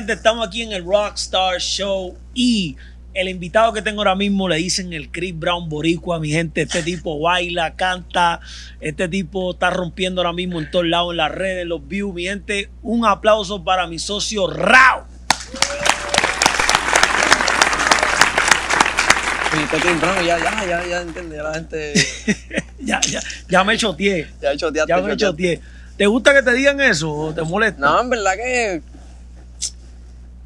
Gente, estamos aquí en el Rockstar Show y el invitado que tengo ahora mismo le dicen el Chris Brown Boricua, mi gente. Este tipo baila, canta, este tipo está rompiendo ahora mismo en todos lados, en las redes, en los views. Mi gente, un aplauso para mi socio Rao. Ya, ya, ya, ya entiende, ya la gente. ya, ya, ya me choteé. Ya choteaste, Ya me choteé. ¿Te gusta que te digan eso o te molesta? No, en verdad que.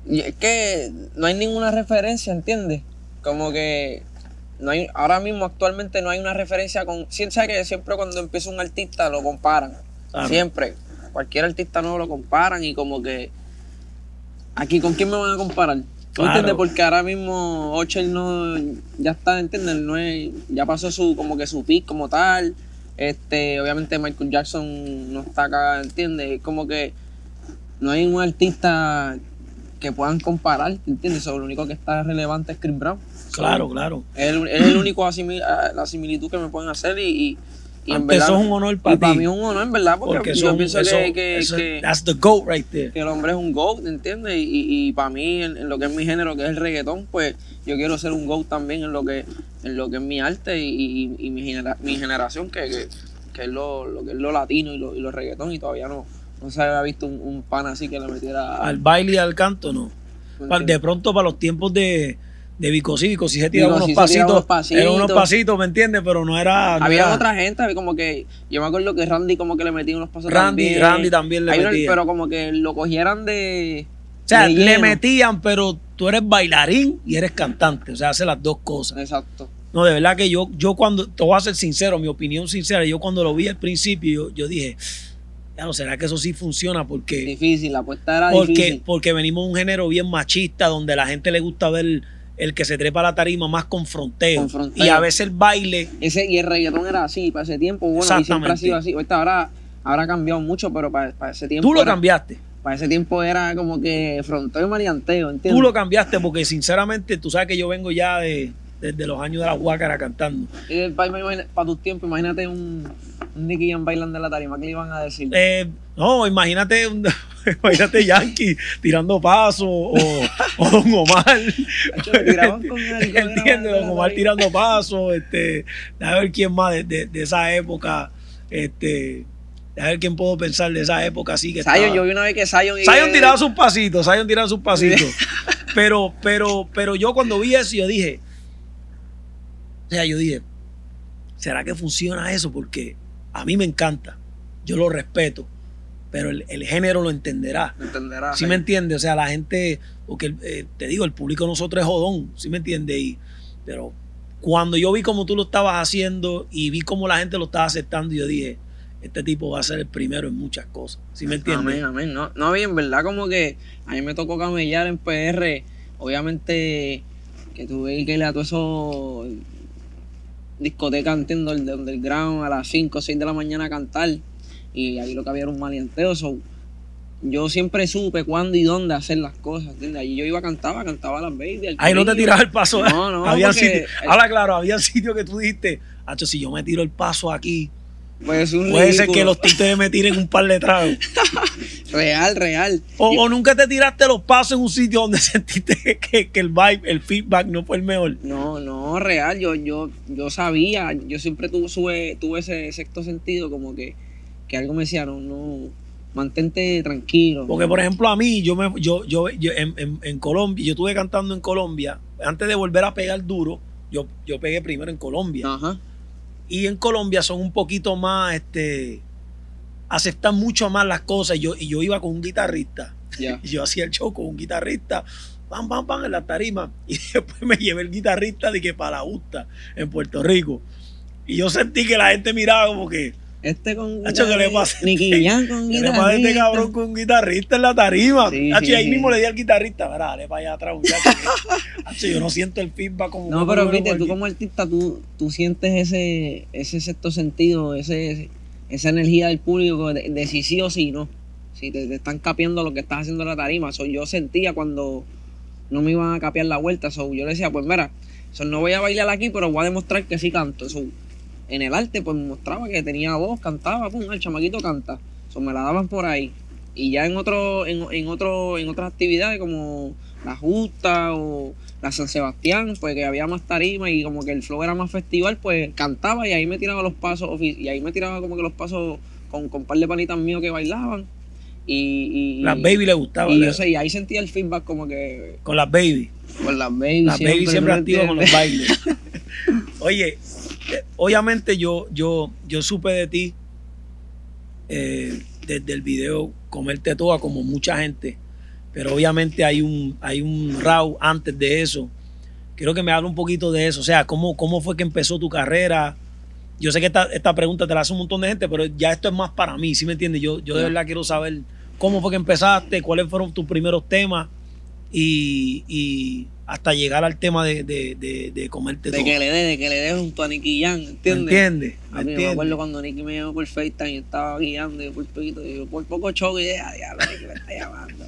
Y Es que no hay ninguna referencia, ¿entiendes? Como que. No hay, ahora mismo, actualmente, no hay una referencia con. Siempre que siempre cuando empieza un artista lo comparan. Siempre. Cualquier artista nuevo lo comparan y como que. Aquí, ¿con quién me van a comparar? ¿Tú Claro. entiendes? Porque ahora mismo Ocher no. Ya está, ¿entiendes? No es, ya pasó su, como que su pick como tal. Este, obviamente Michael Jackson no está acá, ¿entiendes? Es como que no hay un artista que puedan comparar, ¿entiendes? So, lo único que está relevante es Chris Brown. So, Claro, claro. Es el, es el único asimil- ah, la similitud que me pueden hacer y, y, y en verdad. eso es un honor para y para ti. mí es un honor, en verdad, porque, Porque yo son- pienso eso- que, que, eso- que- that's the goat right there. que el hombre es un GOAT, ¿entiendes? Y, y, y para mí, en, en lo que es mi género, que es el reggaetón, pues yo quiero ser un GOAT también en lo que, en lo que es mi arte y, y- y mi, genera- mi generación, que, que, que es lo, lo que es lo latino y lo, y lo reggaetón, y todavía no, no se había visto un, un pan así que le metiera Al baile y al canto, no. ¿me Pa- De pronto, para los tiempos de, de Vico sí, Vico sí se tiraba unos pasitos, unos pasitos. eran unos pasitos, ¿me entiendes? Pero no era. no Había era- otra gente, había como que, yo me acuerdo que Randy como que le metía unos pasos Randy, también. Randy también le Hay metía. pero como que lo cogieran de... o sea, de le metían, pero tú eres bailarín y eres cantante. O sea, hace las dos cosas. Exacto. No, de verdad que yo, yo cuando, te voy a ser sincero, mi opinión sincera, yo cuando lo vi al principio, yo, yo dije, ya no, ¿será que eso sí funciona? Porque, Difícil, la apuesta era porque, difícil. porque venimos de un género bien machista, donde a la gente le gusta ver el que se trepa a la tarima más con fronteo. Con fronteo. Y a veces el baile Ese, y el reggaetón era así, para ese tiempo, bueno, y siempre ha sido así. Ahorita ahora habrá cambiado mucho, pero para, para ese tiempo. Tú lo era- cambiaste. Para ese tiempo era como que fronteo y maleanteo, ¿entiendes? Tú lo cambiaste porque sinceramente tú sabes que yo vengo ya de, desde los años de la Huácara cantando. Y para, para tus tiempos, imagínate un, un Nicky Jam bailando en la tarima, ¿qué le iban a decir? Eh, no, imagínate, un- imagínate Yankee tirando pasos o, o Don Omar. Bailar Don Omar tirando pasos. Este, a ver quién más de, de- de esa época. Este, a ver quién puedo pensar de esa época así que Zion, estaba- yo vi una vez que Zion... tiraba sus pasitos, Zion tiraba sus pasitos. Pero, pero, pero yo cuando vi eso, yo dije, sea, yo dije, ¿será que funciona eso? Porque a mí me encanta, yo lo respeto, pero el, el género lo entenderá. ¿Me entenderás? ¿Sí me entiendes? O sea, la gente, porque eh, te digo, el público de nosotros es jodón, ¿sí me entiendes? Y, pero cuando yo vi cómo tú lo estabas haciendo y vi cómo la gente lo estaba aceptando, yo dije, este tipo va a ser el primero en muchas cosas, ¿sí me entiendes? Amén, amén. No, no, bien, verdad, como que a mí me tocó camellar en PR. Obviamente, que tuve que ir a todo eso discoteca, entiendo, el de underground a las 5 o 6 de la mañana a cantar. Y ahí lo que había era un maleanteo. So, yo siempre supe cuándo y dónde hacer las cosas, ¿entiendes? Ahí yo iba a cantar, cantaba a las baby. Ahí no te tirabas el paso. No, no, había sitio, ahora claro, había sitio que tú dijiste, Hacho, si yo me tiro el paso aquí, Pues un puede ser que los títeres me tiren un par de tragos. Real, real. O, o nunca te tiraste los pasos en un sitio donde sentiste que, que el vibe, el feedback no fue el mejor. No, no, real, yo, yo, yo sabía, yo siempre tuve, tuve ese sexto sentido, como que, que algo me decía, no, no, mantente tranquilo. Porque, por ejemplo, a mí, yo me, yo, yo, yo en, en- en Colombia, yo estuve cantando en Colombia, antes de volver a pegar duro, yo, yo pegué primero en Colombia. Ajá, Y en Colombia son un poquito más, este, aceptan mucho más las cosas. Y yo, y yo iba con un guitarrista. Y yo hacía el show con un guitarrista, pam, pam, pam, en la tarima. Y después me llevé el guitarrista de que para la justa en Puerto Rico. Y yo sentí que la gente miraba como que, Este con Hacho, ¿qué le pasa? Con ¿qué le pasa a este cabrón con un guitarrista en la tarima? Sí, Hacho, sí, y ahí sí. mismo le di al guitarrista, mira, dale para allá atrás, Hacho, yo no siento el feedback como No, pero viste, tú como artista, tú, tú sientes ese, ese sexto sentido, ese, esa energía del público de, de si sí o si no. Si te, están capeando lo que estás haciendo en la tarima. So, yo sentía cuando no me iban a capear la vuelta. So, yo le decía, pues mira, so, no voy a bailar aquí, pero voy a demostrar que sí canto. So, en el arte, pues mostraba que tenía voz, cantaba, pum, el chamaquito canta. So, me la daban por ahí. Y ya en otro, en, en otro, en otras actividades como la justa o la San Sebastián, pues que había más tarima y como que el flow era más festival, pues cantaba y ahí me tiraba los pasos, y ahí me tiraba como que los pasos con, con un par de panitas míos que bailaban. Y, y, Las baby le gustaba. y yo sé, y ahí sentía el feedback como que Con las baby. con las baby Las baby siempre ¿no activas con los bailes. Oye, eh, obviamente yo, yo, yo supe de ti eh, desde el video Comerte Toda, como mucha gente, pero obviamente hay un, hay un RAW antes de eso. Quiero que me hable un poquito de eso, o sea, cómo, cómo fue que empezó tu carrera. Yo sé que esta, esta pregunta te la hace un montón de gente, pero ya esto es más para mí, ¿sí me entiendes? Yo, yo de Ya. verdad quiero saber cómo fue que empezaste, cuáles fueron tus primeros temas y, y hasta llegar al tema de, de, de, de comerte De todo. que le dé, de que le dé junto a Nicky ¿Me ¿entiendes? entiendes? ¿Me A mí me entiendes? acuerdo cuando Nicky me llamó por FaceTime y estaba guiando y yo por poquito, y yo por poco choco y dije, "Ah, diablo, Nicky me está llamando.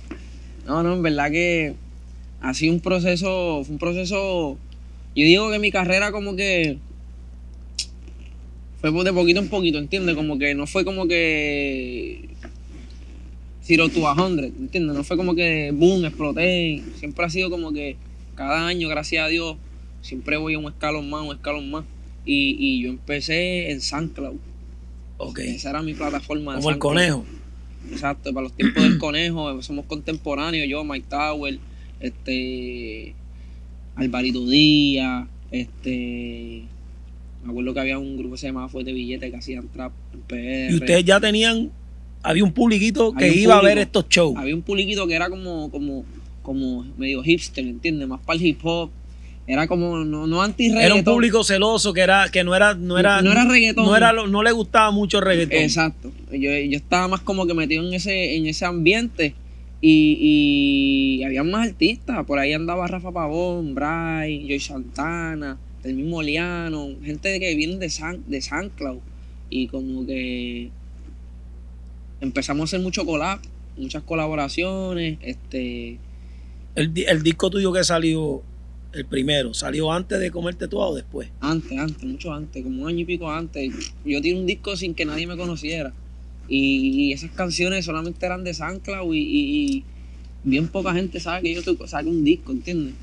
No, no, en verdad que ha sido un proceso, fue un proceso, yo digo que mi carrera como que fue de poquito en poquito, ¿entiendes? Como que no fue como que zero to a hundred, ¿entiendes? No fue como que boom, exploté, siempre ha sido como que cada año, gracias a Dios, siempre voy a un escalón más, un escalón más. Y, y yo empecé en SoundCloud. Ok. Esa era mi plataforma. de Como el conejo. Exacto, para los tiempos del conejo, somos contemporáneos, yo, Mike Tower, este Alvarito Díaz, este me acuerdo que había un grupo que se llamaba Fuerte Billete que hacían trap en PR. Y ustedes ya tenían, había un publiquito que Había iba a ver estos shows. Había un puliquito que era como, como, como medio hipster, ¿entiendes? Más para el hip hop. Era como, no, no anti Era un público celoso que era, que no era, no era, No era reggaetón. no era no le gustaba mucho el reggaetón. Exacto. Yo, yo estaba más como que metido en ese, en ese ambiente. Y, y había más artistas. Por ahí andaba Rafa Pavón, Bray, Joy Santana, el mismo Liano, gente que viene de San, de SoundCloud. Y como que empezamos a hacer mucho collab, muchas colaboraciones. Este, El, el disco tuyo que salió, el primero, ¿salió antes de comerte todo o después? Antes, antes, mucho antes, como un año y pico antes. Yo tiré un disco sin que nadie me conociera. Y, esas canciones solamente eran de SoundCloud y, y- bien poca gente sabe que yo saqué un disco, ¿entiendes?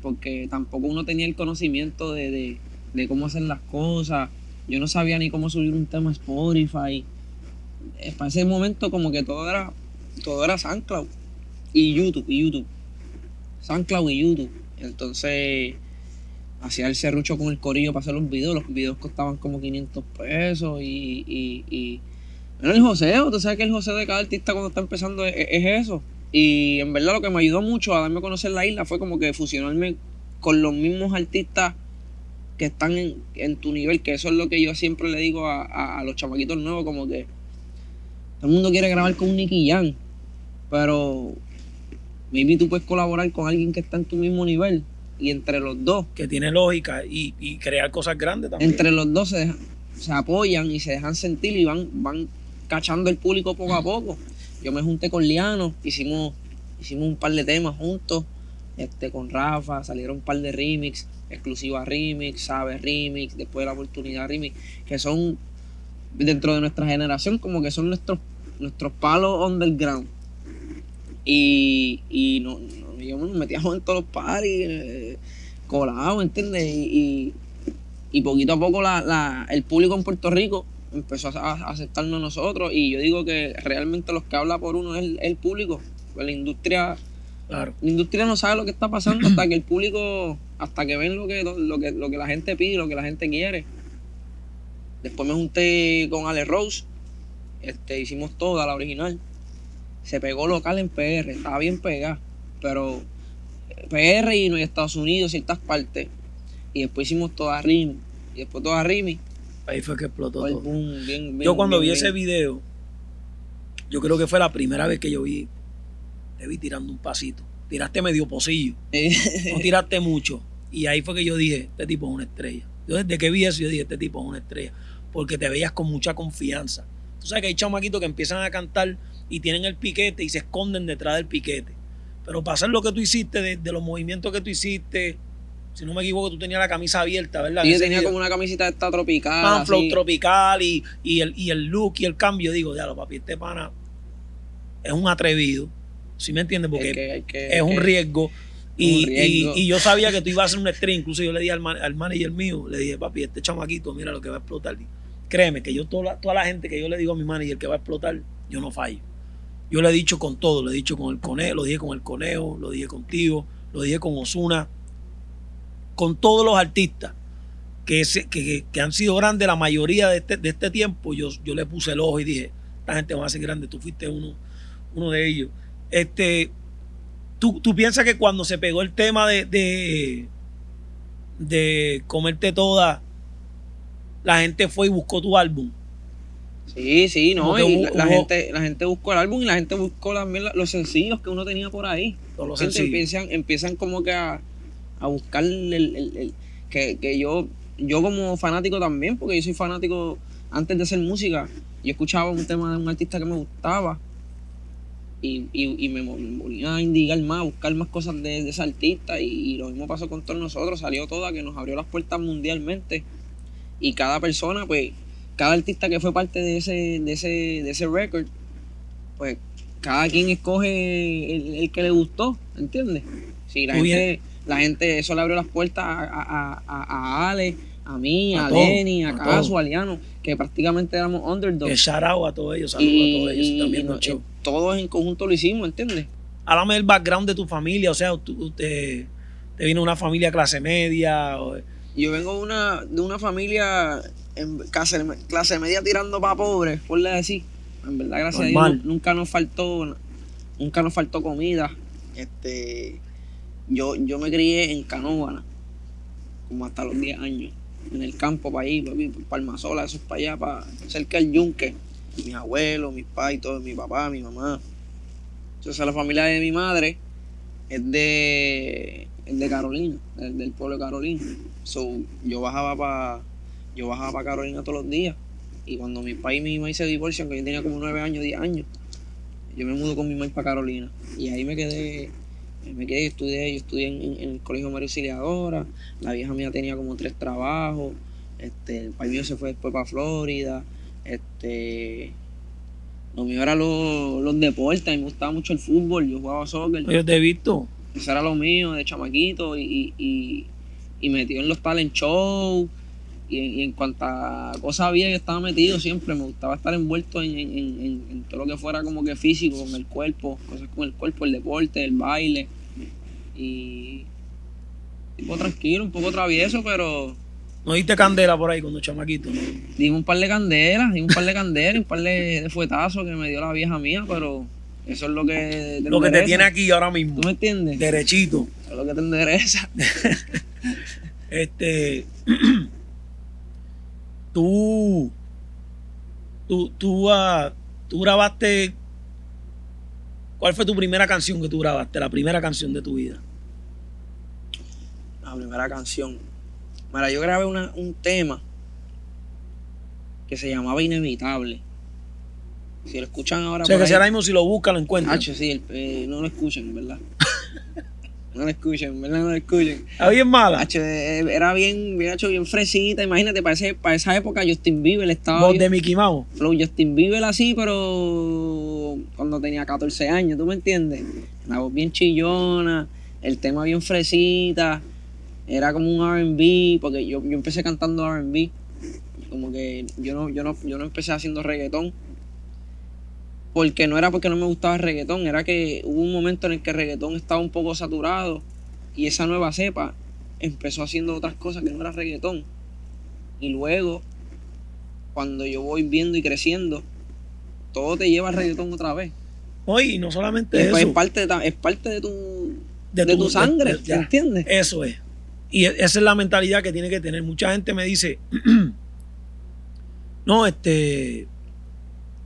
Porque tampoco uno tenía el conocimiento de, de- de cómo hacer las cosas. Yo no sabía ni cómo subir un tema a Spotify. Eh, Para ese momento como que todo era, todo era SoundCloud y YouTube, y YouTube. SoundCloud y YouTube. Entonces hacía el serrucho con el corillo para hacer los videos. Los videos costaban como 500 pesos y... bueno, el joseo, tú sabes que el joseo de cada artista cuando está empezando es, es eso. Y en verdad lo que me ayudó mucho a darme a conocer la isla fue como que fusionarme con los mismos artistas que están en, tu nivel, que eso es lo que yo siempre le digo a, a- los chamaquitos nuevos, como que todo el mundo quiere grabar con Nicky Jam, pero maybe tú puedes colaborar con alguien que está en tu mismo nivel y entre los dos Que tiene lógica y, y crear cosas grandes también. entre los dos se, dejan- se apoyan y se dejan sentir y van, van cachando el público poco a poco. Yo me junté con Liano, hicimos, hicimos un par de temas juntos, este, con Rafa, salieron un par de remix, exclusiva remix, Sabe remix, después de la oportunidad remix, que son dentro de nuestra generación como que son nuestros, nuestros palos underground. Y, y no, no- yo nos metíamos en todos los parties, eh, colados, ¿entiendes? Y, y, y poquito a poco la, la- el público en Puerto Rico empezó a, a aceptarnos a nosotros y yo digo que realmente los que habla por uno es el, el público. Pues la industria, Claro. la industria no sabe lo que está pasando hasta que el público, hasta que ven lo que, lo que, lo que la gente pide, lo que la gente quiere. Después me junté con Ale Rose, este, hicimos toda la original. Se pegó local en PR, estaba bien pegada, pero PR y no Estados Unidos, ciertas partes. Y después hicimos toda Rimi. Y después toda Rimi, Ahí fue que explotó todo. boom, bien, bien, Yo cuando bien, vi ese video, yo creo que fue la primera vez que yo vi, te vi tirando un pasito. Tiraste medio pocillo, no tiraste mucho. Y ahí fue que yo dije, este tipo es una estrella. Yo desde que vi eso, yo dije, este tipo es una estrella. Porque te veías con mucha confianza. Tú sabes que hay chamaquitos que empiezan a cantar y tienen el piquete y se esconden detrás del piquete. Pero para hacer lo que tú hiciste, de, de los movimientos que tú hiciste, si no me equivoco, tú tenías la camisa abierta, ¿verdad? Y yo tenía como una camisita esta tropical. pan flow así. tropical y, y, el, y el look y el cambio. Digo, ya lo papi, este pana es un atrevido, ¿sí me entiendes? Porque que- que- es un riesgo. Y, un riesgo. y- y yo sabía que tú ibas a hacer un stream, incluso yo le dije al, man- al manager mío, le dije, papi, este chamaquito, mira lo que va a explotar. Créeme que yo, toda toda la gente que yo le digo a mi manager que va a explotar, yo no fallo. Yo le he dicho con todo, lo he dicho con el conejo, lo dije con el conejo, lo dije contigo, lo dije con Osuna, con todos los artistas que, que- que han sido grandes la mayoría de este, de este tiempo, yo, yo le puse el ojo y dije, esta gente va a ser grande, tú fuiste uno, uno de ellos. Este, ¿tú, tú piensas que cuando se pegó el tema de, de, de comerte toda, la gente fue y buscó tu álbum? Sí, sí, no. Y hubo- la, hubo- gente, la gente buscó el álbum y la gente buscó también los sencillos que uno tenía por ahí. Todos los Gente, sencillos. empiezan, empiezan como que a, a buscar el, el- el- que, que yo, yo como fanático también, porque yo soy fanático antes de hacer música, yo escuchaba un tema de un artista que me gustaba y, y, y me volvía a indigar más, a buscar más cosas de, de ese artista y, y lo mismo pasó con todos nosotros, salió toda que nos abrió las puertas mundialmente y cada persona, pues, cada artista que fue parte de ese, de ese, de ese record, pues cada quien escoge el, el que le gustó, ¿entiendes? Si la Muy gente, la gente, eso le abrió las puertas a, a, a, a Ale, a mí, A a, Lenny, a, Caso, a Liano, que prácticamente éramos underdogs. Que shout out a todos ellos, saludos Y, a todos ellos y- también y no- eh, todos en conjunto lo hicimos, ¿entiendes? Háblame del background de tu familia, o sea, tú, te, te vino una familia clase media, o- Yo vengo de una, de una familia en clase, clase media tirando para pobres, por decir. En verdad, gracias a. Dios, nunca nos faltó, nunca nos faltó comida. Este, yo, yo me crié en Canóvana, como hasta los 10 años, en el campo para ahí, papi, por Palmasola, eso es para allá, para cerca del yunque. Mis abuelos, mis padres, todo, mi papá, mi mamá. Entonces la familia de mi madre es de, es de Carolina, del, del pueblo de Carolina. So, yo bajaba para yo bajaba para Carolina todos los días. Y cuando mi papá y mi mamá se divorcian, que yo tenía como 9 años, 10 años, yo me mudo con mi mamá para Carolina. Y ahí me quedé, me quedé, estudié, yo estudié en, el colegio María Auxiliadora, la vieja mía tenía como tres trabajos, este, el país mío se fue después para Florida, este lo mío era los, los deportes, me gustaba mucho el fútbol, yo jugaba soccer. yo te he visto. Eso era lo mío de chamaquito y, y, y, y metido en los talent shows. Y, en- y en cuanto a cosas había, yo estaba metido siempre. Me gustaba estar envuelto en, en- en- todo lo que fuera como que físico, con el cuerpo, cosas con el cuerpo, el deporte, el baile. Y. Tipo tranquilo, un poco travieso, pero No diste candela por ahí cuando chamaquito. dimos un par de candelas, dimos un par de candelas, un par de, de fuetazos que me dio la vieja mía, pero eso es lo que Lo que te tiene aquí ahora mismo, ¿Tú me entiendes? derechito. Eso es lo que te endereza. Este, tú, tú, tú, ah, tú grabaste, ¿cuál fue tu primera canción que tú grabaste? La primera canción de tu vida. la primera canción. Mira, yo grabé una- un tema que se llamaba Inevitable. Si lo escuchan ahora O sea, por que ahí- si ahora mismo si lo buscan, lo encuentran. Hacho, sí, el- eh, no lo escuchen, ¿verdad? no lo escuchen, ¿verdad? No lo escuchen. ¿Está bien mala? Hacho, eh, era bien, bien hecho, bien fresita. Imagínate, para, ese- para esa época Justin Bieber estaba Voz de Mickey Mouse. Flow Justin Bieber así, pero cuando tenía 14 años, ¿tú me entiendes? La voz bien chillona, el tema bien fresita, era como un R&B, porque yo, yo empecé cantando R&B, como que yo no, yo, no, yo no empecé haciendo reggaetón, porque no era porque no me gustaba el reggaetón, era que hubo un momento en el que el reggaetón estaba un poco saturado y esa nueva cepa empezó haciendo otras cosas que no era reggaetón. Y luego cuando yo voy viendo y creciendo, todo te lleva al reggaetón otra vez. Oye, y no solamente Y eso. es parte de, es parte de tu, de de tu- tu sangre, de-. ¿entiendes? Eso es. Y e- esa es la mentalidad que tiene que tener. Mucha gente me dice, no, este,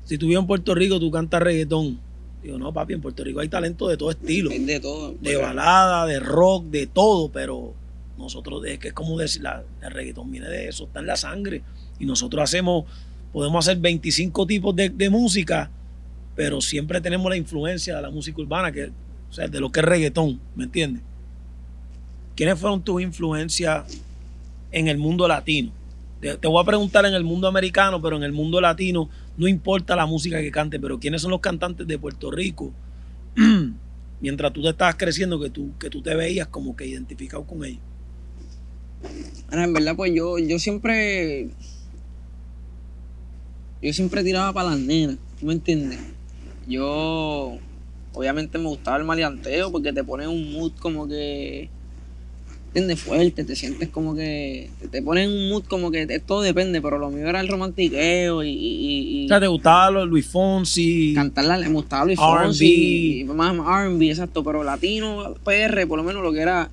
si tú vives en Puerto Rico, tú cantas reggaetón. Digo, no, papi, en Puerto Rico hay talento de todo estilo. Es de todo. De balada, de rock, de todo, pero nosotros, es que es como decir, la, el reggaetón viene de eso, está en la sangre. Y nosotros hacemos, podemos hacer 25 tipos de, de música, pero siempre tenemos la influencia de la música urbana, que, o sea, de lo que es reggaetón, ¿me entiendes? ¿Quiénes fueron tus influencias en el mundo latino? Te, te voy a preguntar en el mundo americano, pero en el mundo latino no importa la música que cante, pero quiénes son los cantantes de Puerto Rico mientras tú te estabas creciendo que tú, que tú te veías como que identificado con ellos. En verdad, pues yo, yo siempre. Yo siempre tiraba para las nenas, ¿tú me entiendes? Yo. Obviamente me gustaba el maleanteo porque te pone un mood como que. ¿Entiendes? Fuerte, te sientes como que. Te, pone en un mood como que todo depende, pero lo mío era el romantiqueo y. y, y O sea, te gustaba lo Luis Fonsi. cantarla, le gustaba Luis R&B. Fonsi, más R&B, exacto, pero latino, PR, por lo menos lo que era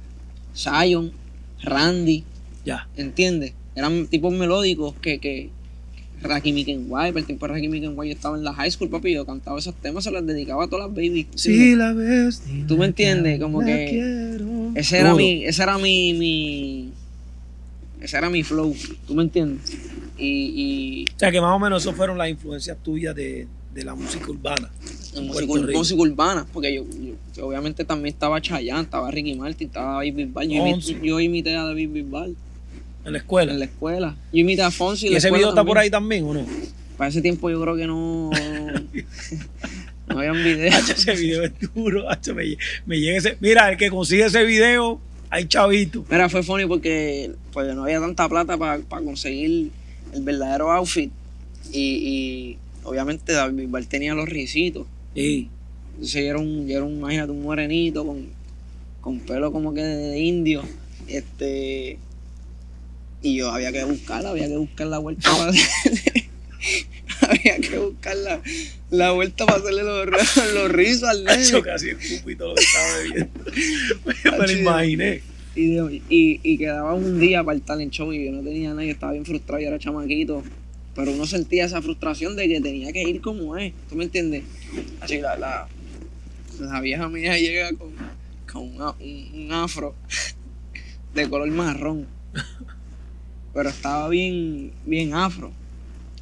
Zion, Randy, Ya. ¿entiendes? Eran tipos melódicos que, que Rakim Kenway, el tiempo de Rakim Kenway yo estaba en la high school, papi, yo cantaba esos temas, se los dedicaba a todas las babies. Sí, la ves. ¿Tú me entiendes? Como que quiero. Ese era Duro. mi, ese era mi, mi, ese era mi flow, ¿tú me entiendes? Y, O sea, que más o menos eso fueron las influencias tuyas de, de la música urbana. en música, música urbana, porque yo, yo- yo obviamente también estaba Chayanne, estaba Ricky Martin, estaba David Bisbal, yo, imité, yo imité a David Bisbal En la escuela. en la escuela, yo imité a Fonsi ¿Y la ese video está por ahí también o no? Para ese tiempo yo creo que no. no habían videos. Hacho, ese video es duro. hacho, me, me llega ese. Mira, el que consigue ese video, hay chavito. Mira, fue funny porque pues, no había tanta plata para conseguir el verdadero outfit. Y, y obviamente David Bisbal tenía los risitos. Sí. Entonces yo era un, yo era un, imagínate, un morenito con, con pelo como que de indio. Este. Y yo había que buscarla, había que buscar la vuelta para había que buscar la, la vuelta para hacerle los, los rizos al nene. Casi escupito lo que estaba bebiendo. me lo imaginé. Y, y, y quedaba un día para el talent show y yo no tenía nada, yo estaba bien frustrado, yo era chamaquito. Pero uno sentía esa frustración de que tenía que ir como es, ¿tú me entiendes? Así la, la, la vieja mía llega con, con una- un, un afro de color marrón. Pero estaba bien, bien afro.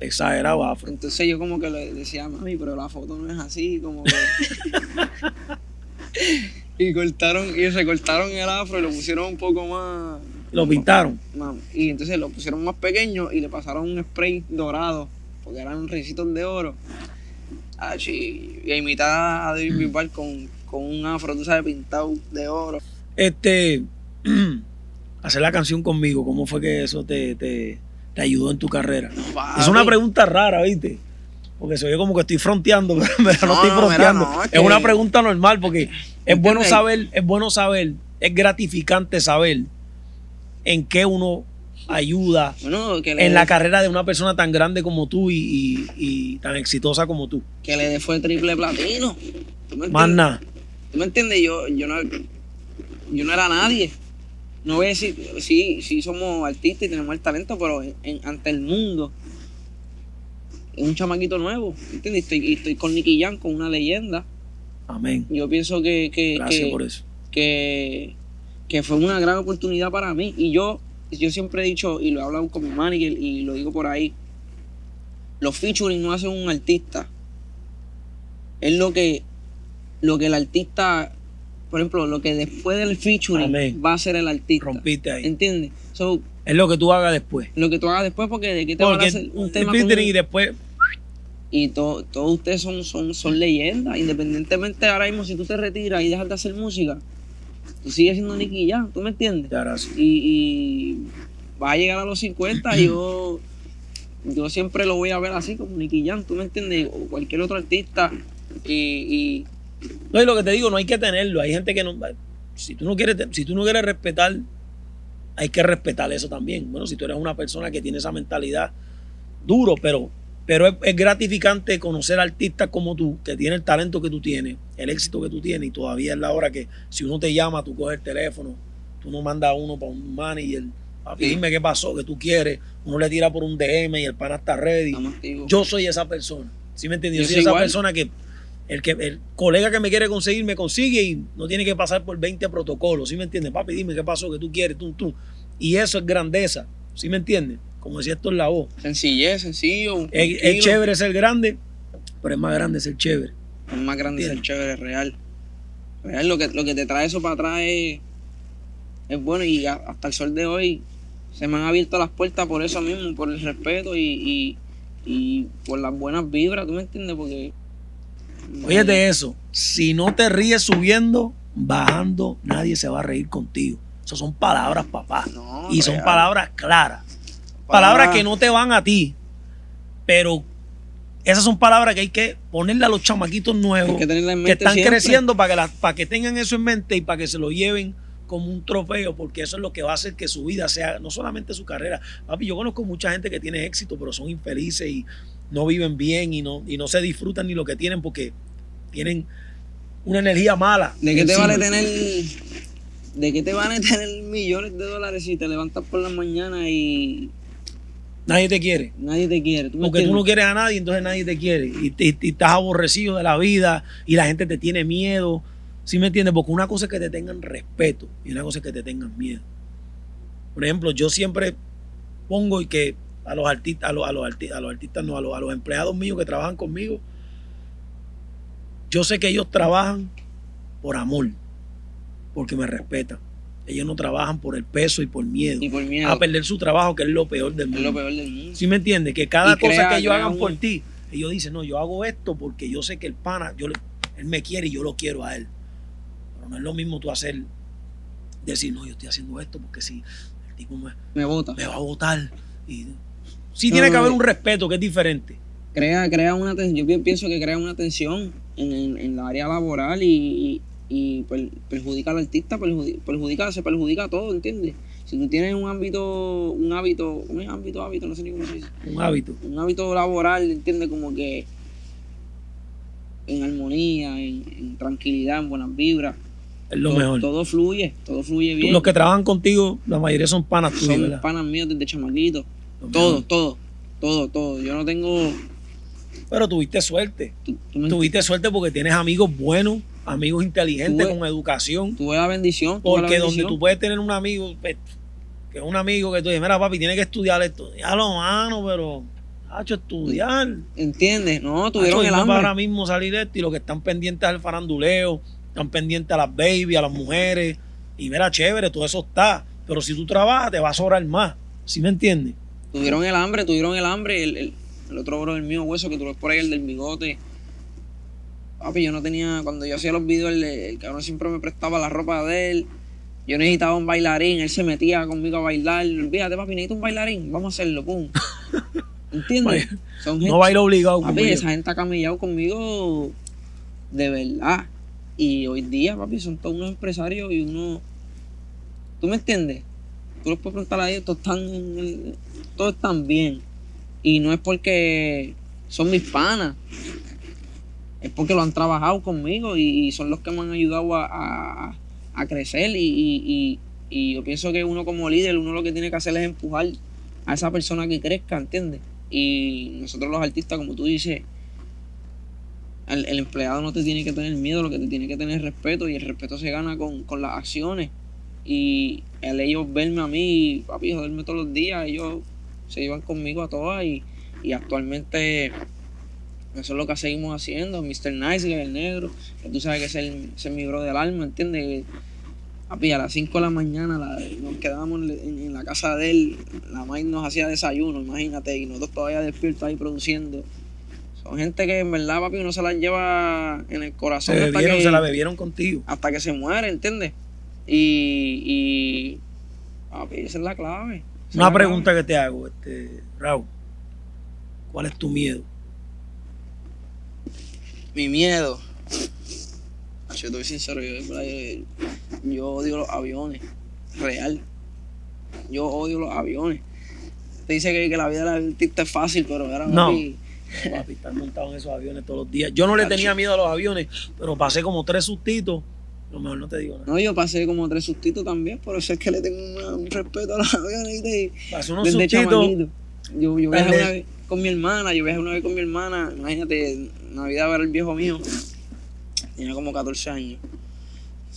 Exagerado afro. Entonces yo como que le decía, mami, pero la foto no es así, como que... y cortaron, y recortaron el afro y lo pusieron un poco más... Lo pintaron. más- y entonces lo pusieron más pequeño y le pasaron un spray dorado, porque eran ricitos de oro. Ah, sí, y a imitar a David Bisbal con, con un afro, tú sabes, pintado de oro. Este. hacer la canción conmigo, ¿cómo fue que eso te, te, te ayudó en tu carrera? Es una pregunta rara, ¿viste? Porque se oye como que estoy fronteando, pero, no, No, estoy fronteando. no, es es que- una pregunta normal porque es bueno saber, es bueno saber, es gratificante saber en qué uno ayuda Bueno, que le, en la carrera de una persona tan grande como tú y, y- y tan exitosa como tú. que le fue triple platino. ¿Tú me Más nada. ¿Tú me entiendes? Yo, yo, no, yo no era nadie. No voy a decir, sí, sí somos artistas y tenemos el talento, pero en- en- ante el mundo es un chamaquito nuevo. ¿Entiendes? Y estoy con Nicky Jam, con una leyenda. Amén. Yo pienso que, que, Gracias que, por eso. que, que fue una gran oportunidad para mí. Y yo, yo siempre he dicho, y lo he hablado con mi manager y lo digo por ahí, los featuring no hacen un artista. Es lo que, lo que el artista, por ejemplo, lo que después del featuring Amén. va a ser el artista. Rompiste ahí. ¿Entiendes? So, Es lo que tú hagas después. lo que tú hagas después, porque de qué te van a Porque hacer un tema con featuring y después y to- todos ustedes son, son, son leyendas, independientemente ahora mismo si tú te retiras y dejas de hacer música, tú sigues siendo Nicky Jam, ¿tú me entiendes? ya ahora sí. Y, y vas a llegar a los 50 y yo, yo siempre lo voy a ver así como Nicky Jam, ¿tú me entiendes? O cualquier otro artista y, y No, y lo que te digo, no hay que tenerlo. Hay gente que no. Si tú no quieres, si tú no quieres respetar, hay que respetar eso también. Bueno, si tú eres una persona que tiene esa mentalidad, duro, pero, pero es, es gratificante conocer artistas como tú, que tienen el talento que tú tienes, el éxito que tú tienes, y todavía es la hora que si uno te llama, tú coges el teléfono, tú no mandas a uno para un manager, papi, dime qué pasó, que tú quieres, uno le tira por un DM y el pana está ready. Yo soy esa persona. ¿Sí me entiendes? Yo soy soy esa igual. persona que el que el colega que me quiere conseguir me consigue y no tiene que pasar por 20 protocolos. ¿Sí me entiendes? Papi, dime qué pasó, que tú quieres, tú, tú. Y eso es grandeza. ¿Sí me entiendes? Como decía esto en la voz. sencillez, sencillo, Es, es chévere ser grande, pero es más grande ser chévere. Es más grande ser Entiendo. chévere, real. Real, lo que, lo que te trae eso para atrás es, es bueno y a- hasta el sol de hoy se me han abierto las puertas por eso mismo, por el respeto y, y, y por las buenas vibras, ¿tú me entiendes? Porque... Óyete eso, si no te ríes subiendo, bajando, nadie se va a reír contigo. Esas son palabras, papá. No, y son real. palabras claras. Palabras- Palabras que no te van a ti, pero esas son palabras que hay que ponerle a los chamaquitos nuevos que están siempre. creciendo para que, la- para que tengan eso en mente y para que se lo lleven como un trofeo, porque eso es lo que va a hacer que su vida sea, no solamente su carrera. Papi, yo conozco mucha gente que tiene éxito, pero son infelices y no viven bien y no, y no se disfrutan ni lo que tienen porque tienen una energía mala. ¿De qué te vale tener de qué te vale tener millones de dólares si te levantas por la mañana y Nadie te quiere. nadie te quiere? ¿Tú me Porque tú no quieres a nadie, entonces nadie te quiere. Y, te- y estás aborrecido de la vida y la gente te tiene miedo. ¿Sí me entiendes? Porque una cosa es que te tengan respeto y una cosa es que te tengan miedo. Por ejemplo, yo siempre pongo y que a los artistas, a los, a los arti- a los artistas, no, a los, a los empleados míos que trabajan conmigo, yo sé que ellos trabajan por amor, porque me respetan. Ellos no trabajan por el peso y por miedo. Y por miedo. A perder su trabajo, que es lo peor del es mundo. lo peor del mundo. ¿Sí me entiendes? Que cada Y cosa crea- que ellos hagan un- por ti, ellos dicen, no, yo hago esto porque yo sé que el pana, yo le- él me quiere y yo lo quiero a él. Pero no es lo mismo tú hacer, decir, no, yo estoy haciendo esto porque si el tipo me, Me bota. me va a votar. Y, sí No, tiene que haber un respeto que es diferente. Crea, crea una yo pi- pienso que crea una tensión en, en, en la área laboral y, y, y per- perjudica al artista, perjudi- perjudica, se perjudica a todo, ¿entiendes? Si tú tienes un ámbito, un hábito, un ámbito, hábito, no sé ni cómo se dice. Un hábito. un hábito laboral, ¿entiendes? Como que en armonía, en, en tranquilidad, en buenas vibras. Es lo todo, mejor. todo fluye, todo fluye bien. Los que trabajan contigo, la mayoría son panas tuyos, Son panas míos desde chamaquito. Todo, todo, todo, todo. Yo no tengo... Pero tuviste suerte. tú- tú me- Tuviste suerte porque tienes amigos buenos, amigos inteligentes, Tuve- con educación. Tuve la bendición. tuve la Porque donde tú puedes tener un amigo, pues, que es un amigo que tú dices, mira papi, tiene que estudiar esto. Ya lo mano, pero, hacho, estudiar. ¿Entiendes? No, Hacho, tuvieron el yo no para ahora hambre. mismo salir de esto y los que están pendientes al faranduleo, están pendientes a las baby, a las mujeres. Y mira, chévere, todo eso está. Pero si tú trabajas, te va a sobrar más. ¿Sí me entiendes? Tuvieron el hambre, tuvieron el hambre. El, el, el otro bro del mío, hueso, que tú ves por ahí, el del bigote. Papi, yo no tenía... Cuando yo hacía los videos, el, el cabrón siempre me prestaba la ropa de él. Yo necesitaba un bailarín, él se metía conmigo a bailar. Olvídate, papi, necesito un bailarín, vamos a hacerlo, pum. ¿Entiendes? Son gente, No baila obligado. papi, esa gente ha camellado conmigo de verdad. Y hoy día, papi, son todos unos empresarios y unos. ¿Tú me entiendes? Tú los puedes preguntar a ellos, todos están, en el- todos están bien. Y no es porque son mis panas, es porque lo han trabajado conmigo y, son los que me han ayudado a, a- crecer. Y, y- y- yo pienso que uno como líder, uno lo que tiene que hacer es empujar a esa persona que crezca, ¿entiendes? Y nosotros los artistas, como tú dices, el, el empleado no te tiene que tener miedo, lo que te tiene que tener es respeto y el respeto se gana con, con las acciones. Y el ellos verme a mí, papi, joderme todos los días, ellos se iban conmigo a todas y, y actualmente eso es lo que seguimos haciendo. Mr. Nice, que es el negro, que tú sabes que es, el, es mi bro del alma, ¿entiendes? Papi, a las 5 de la mañana la- nos quedábamos en, en la casa de él, la maíz nos hacía desayuno, imagínate, y nosotros todavía despiertos ahí produciendo. Son gente que en verdad, papi, uno se las lleva en el corazón Se hasta bebieron, que, se la bebieron contigo. hasta que se muere, ¿entiendes? Y, y papi, esa es la clave. Una pregunta que te hago, este, Raúl. ¿Cuál es tu miedo? Mi miedo. Ah, Yo estoy sincero, yo, yo- odio los aviones. Real. Yo odio los aviones. Te dice que, que la vida del artista es fácil, pero ahora No. papi, Papi, estar montado en esos aviones todos los días. Yo no le tenía miedo a los aviones, pero pasé como tres sustitos. Lo mejor no te digo nada. No, yo pasé como tres sustitos también, por eso es que le tengo una- un respeto a los aviones. ¿viste? Pasé unos Desde chamaquito. Yo, yo viajé una vez con mi hermana, yo viajé una vez con mi hermana, imagínate, Navidad a ver el viejo mío, tenía como 14 años.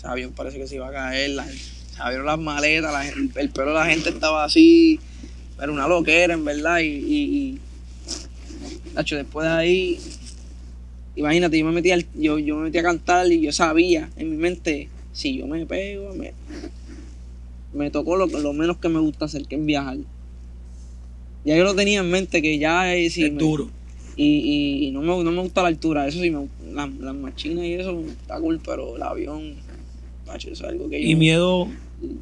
Avión parece que se iba a caer, la- se abrieron las maletas, la el pelo de la gente estaba así, era una loquera en verdad, y, y, y Nacho, después de ahí, imagínate, yo me metí al- yo, yo me metí a cantar y yo sabía en mi mente, si yo me pego, me, me tocó lo, lo menos que me gusta hacer, que es viajar. Ya yo lo tenía en mente que ya es, es duro. Y, y, y, no, me, no me gusta la altura, eso sí, me, las, las machinas y eso está cool, pero el avión, macho, eso es algo que yo... Y miedo...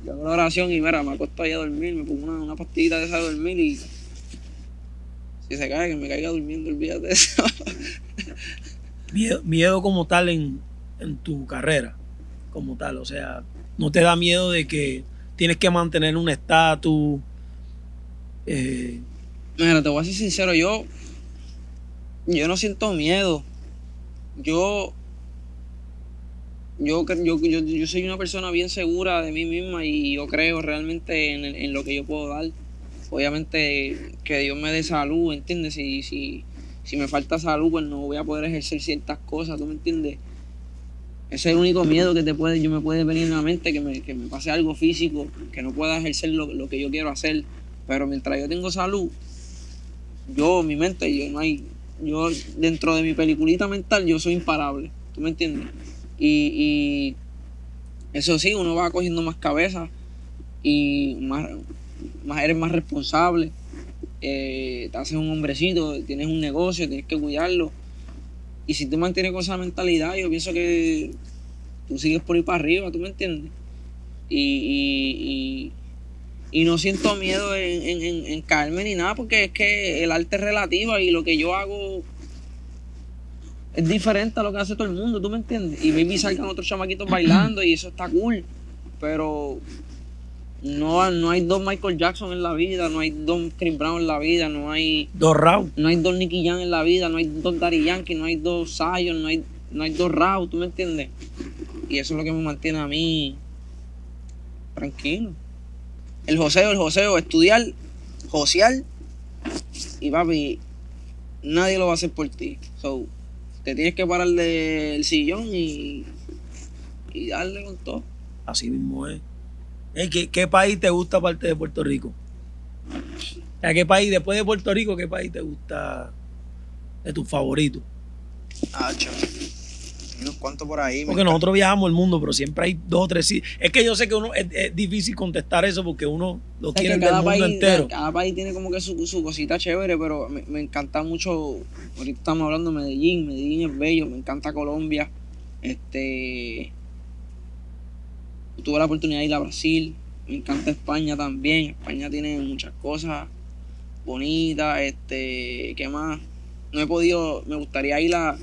Yo hago la oración y mira, me acuesto ahí a dormir, me pongo una, una pastillita de esa de dormir y... Si se cae, que me caiga durmiendo, olvídate de eso. miedo, miedo como tal en, en tu carrera, como tal, o sea, no te da miedo de que tienes que mantener un estatus... Eh, Mira, te voy a ser sincero, yo yo no siento miedo. Yo, yo, yo, yo, soy una persona bien segura de mí misma y yo creo realmente en, en lo que yo puedo dar. Obviamente que Dios me dé salud, ¿entiendes? Si, si, si me falta salud, pues no voy a poder ejercer ciertas cosas, ¿tú me entiendes? Ese es el único miedo que te puede, yo me puede venir en la mente, que me, que me pase algo físico, que no pueda ejercer lo, lo que yo quiero hacer. Pero mientras yo tengo salud, yo, mi mente, yo no hay, yo dentro de mi peliculita mental yo soy imparable, ¿tú me entiendes? Y, eso sí, uno va cogiendo más cabeza y más eres más responsable, eh, te haces un hombrecito, tienes un negocio, tienes que cuidarlo. Y si tú mantienes con esa mentalidad, yo pienso que tú sigues por ahí para arriba, ¿tú me entiendes? Y, y, no siento miedo en, caerme ni nada, porque es que el arte es relativa y lo que yo hago es diferente a lo que hace todo el mundo, ¿tú me entiendes? Y maybe salgan otros chamaquitos bailando y eso está cool, pero no, no hay dos Michael Jackson en la vida, no hay dos Chris Brown en la vida, no hay dos Raw, no hay dos Nicky Jam en la vida, no hay dos Daddy Yankee, no hay dos Zion, no hay, no hay dos Raw, ¿tú me entiendes? Y eso es lo que me mantiene a mí tranquilo. El joseo, el joseo, estudiar, josear y papi, nadie lo va a hacer por ti. So, te tienes que parar del sillón y, y darle con todo. Así mismo es. ¿Qué, ¿Qué, país te gusta aparte de Puerto Rico? ¿A qué país, después de Puerto Rico, qué país te gusta de tus favoritos? Ah, unos cuantos por ahí. Porque nosotros viajamos el mundo, pero siempre hay dos o tres sitios. Es que yo sé que uno es, es, difícil contestar eso porque uno lo quiere del mundo país, entero. Cada país tiene como que su, su cosita chévere, pero me, me, encanta mucho. Ahorita estamos hablando de Medellín. Medellín es bello. Me encanta Colombia. Este. Tuve la oportunidad de ir a Brasil. Me encanta España también. España tiene muchas cosas bonitas. Este. ¿Qué más? No he podido. Me gustaría ir a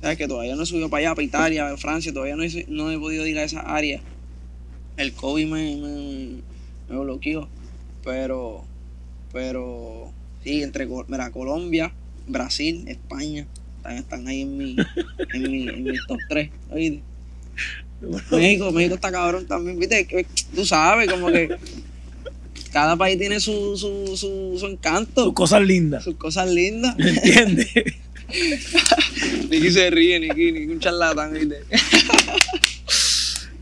¿Sabes? Que todavía no he subido para allá, para Italia, Francia, todavía no he, no he podido ir a esa área. El COVID me, me, me bloqueó. Pero, pero, sí, entre Colombia, Brasil, España, están, están ahí en mi, en mi, en mi top 3, ¿oíste? México, México está cabrón también, viste, tú sabes, como que cada país tiene su, su, su, su encanto. Sus cosas lindas. Sus cosas lindas. ¿Me entiendes? Niki se ríe, Niki, Niki un charlatán, ¿viste?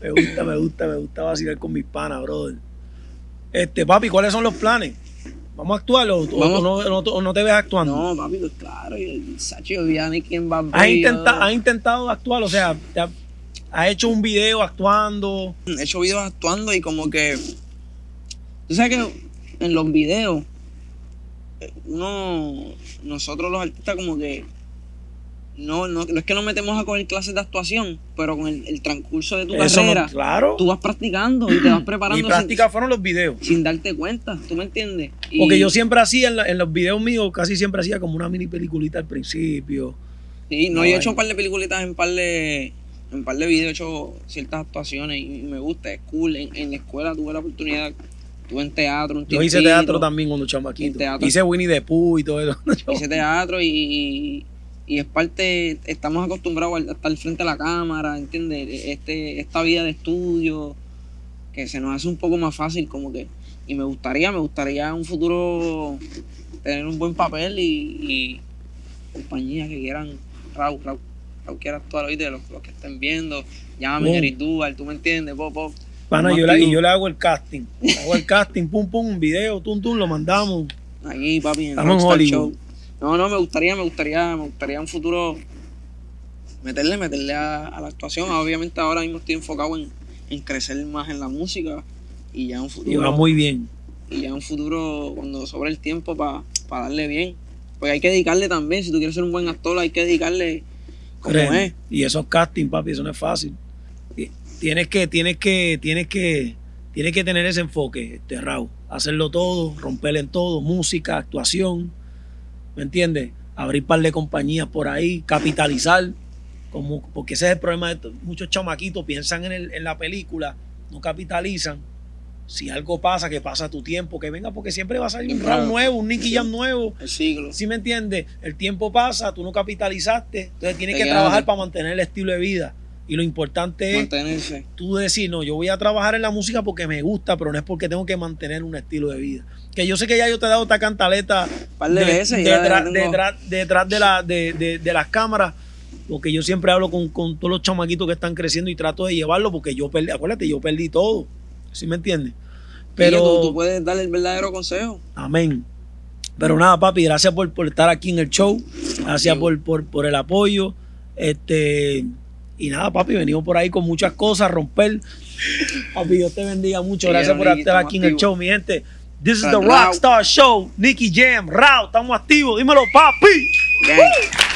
me gusta, me gusta, me gusta vacilar con mis panas, brother. Este, papi, ¿cuáles son los planes? ¿Vamos a actuar o, Vamos. o no, no, o no te ves actuando? No, papi, pues claro, y Sacho, vi a Niki en Bad ¿Has, intenta, ¿Has intentado actuar? O sea, te ha- ¿has hecho un video actuando? He hecho videos actuando y como que. Tú sabes que en los videos, uno. Nosotros los artistas, como que. No, no, no es que nos metemos a coger clases de actuación, pero con el, el transcurso de tu Eso no- carrera, claro. tú vas practicando y te vas preparando práctica fueron los videos. sin, darte cuenta, ¿tú me entiendes? Y- Porque yo siempre hacía, en, la- en los videos míos, casi siempre hacía como una mini peliculita al principio. Sí, no, No, yo he hecho un par de peliculitas en par de, en par de videos, he hecho ciertas actuaciones y, me gusta, es cool. En, en la escuela tuve la oportunidad, tuve en teatro un Yo hice teatro también cuando chamaquito. Teatro. Hice Winnie the Pooh y todo eso. Hice teatro y, y, y es parte, estamos acostumbrados a estar frente a la cámara, ¿entiendes? Este, esta vida de estudio, que se nos hace un poco más fácil como que, y me gustaría, me gustaría en un futuro tener un buen papel y, y compañías que quieran, Raúl, Raúl, Raúl quiera actuar hoy de los, los que estén viendo, llámame Boom. Eric Duval, tú me entiendes, pop, pop. Pana, yo y yo le hago el casting. Hago el casting, pum, pum, un video, tum, tum, lo mandamos. Aquí, papi, en el. Show. No, no, me gustaría, me gustaría, me gustaría un futuro meterle, meterle a, a la actuación. Obviamente ahora mismo estoy enfocado en, en crecer más en la música. y ya un Y futuro. va muy bien. y ya un futuro cuando sobre el tiempo para darle bien. Porque hay que dedicarle también, si tú quieres ser un buen actor, hay que dedicarle como es. Y esos castings, papi, eso no es fácil. Ti- Tienes que, tienes que, tienes que, tienes que tener ese enfoque, este Raúl. Hacerlo todo, romper en todo, música, actuación, ¿me entiendes? Abrir par de compañías por ahí, capitalizar, como, porque ese es el problema de esto. muchos chamaquitos piensan en, el- en la película, no capitalizan. Si algo pasa, que pasa tu tiempo, que venga, porque siempre va a salir un round nuevo, un Nicky Jam nuevo. El siglo. ¿Sí me entiendes? El tiempo pasa, tú no capitalizaste, entonces tienes Te que trabajar para mantener el estilo de vida. Y lo importante es Mantenerse. tú decir, no, yo voy a trabajar en la música porque me gusta, pero no es porque tengo que mantener un estilo de vida. Que yo sé que ya yo te he dado esta cantaleta de detrás, la, de- de las cámaras, porque yo siempre hablo con, con todos los chamaquitos que están creciendo y trato de llevarlo porque yo perdí, acuérdate, yo perdí todo. ¿Sí me entiendes? Pero tú, tú puedes darle el verdadero consejo. Amén. Pero nada, papi, gracias por, por estar aquí en el show. Gracias por, por, por el apoyo. Este, y nada, papi, venimos por ahí con muchas cosas, romper. Papi, Dios te bendiga mucho. Gracias por estar aquí en el show, mi gente. This is the. Rockstar Show. Nicky Jam, Rao, estamos activos. Dímelo, papi.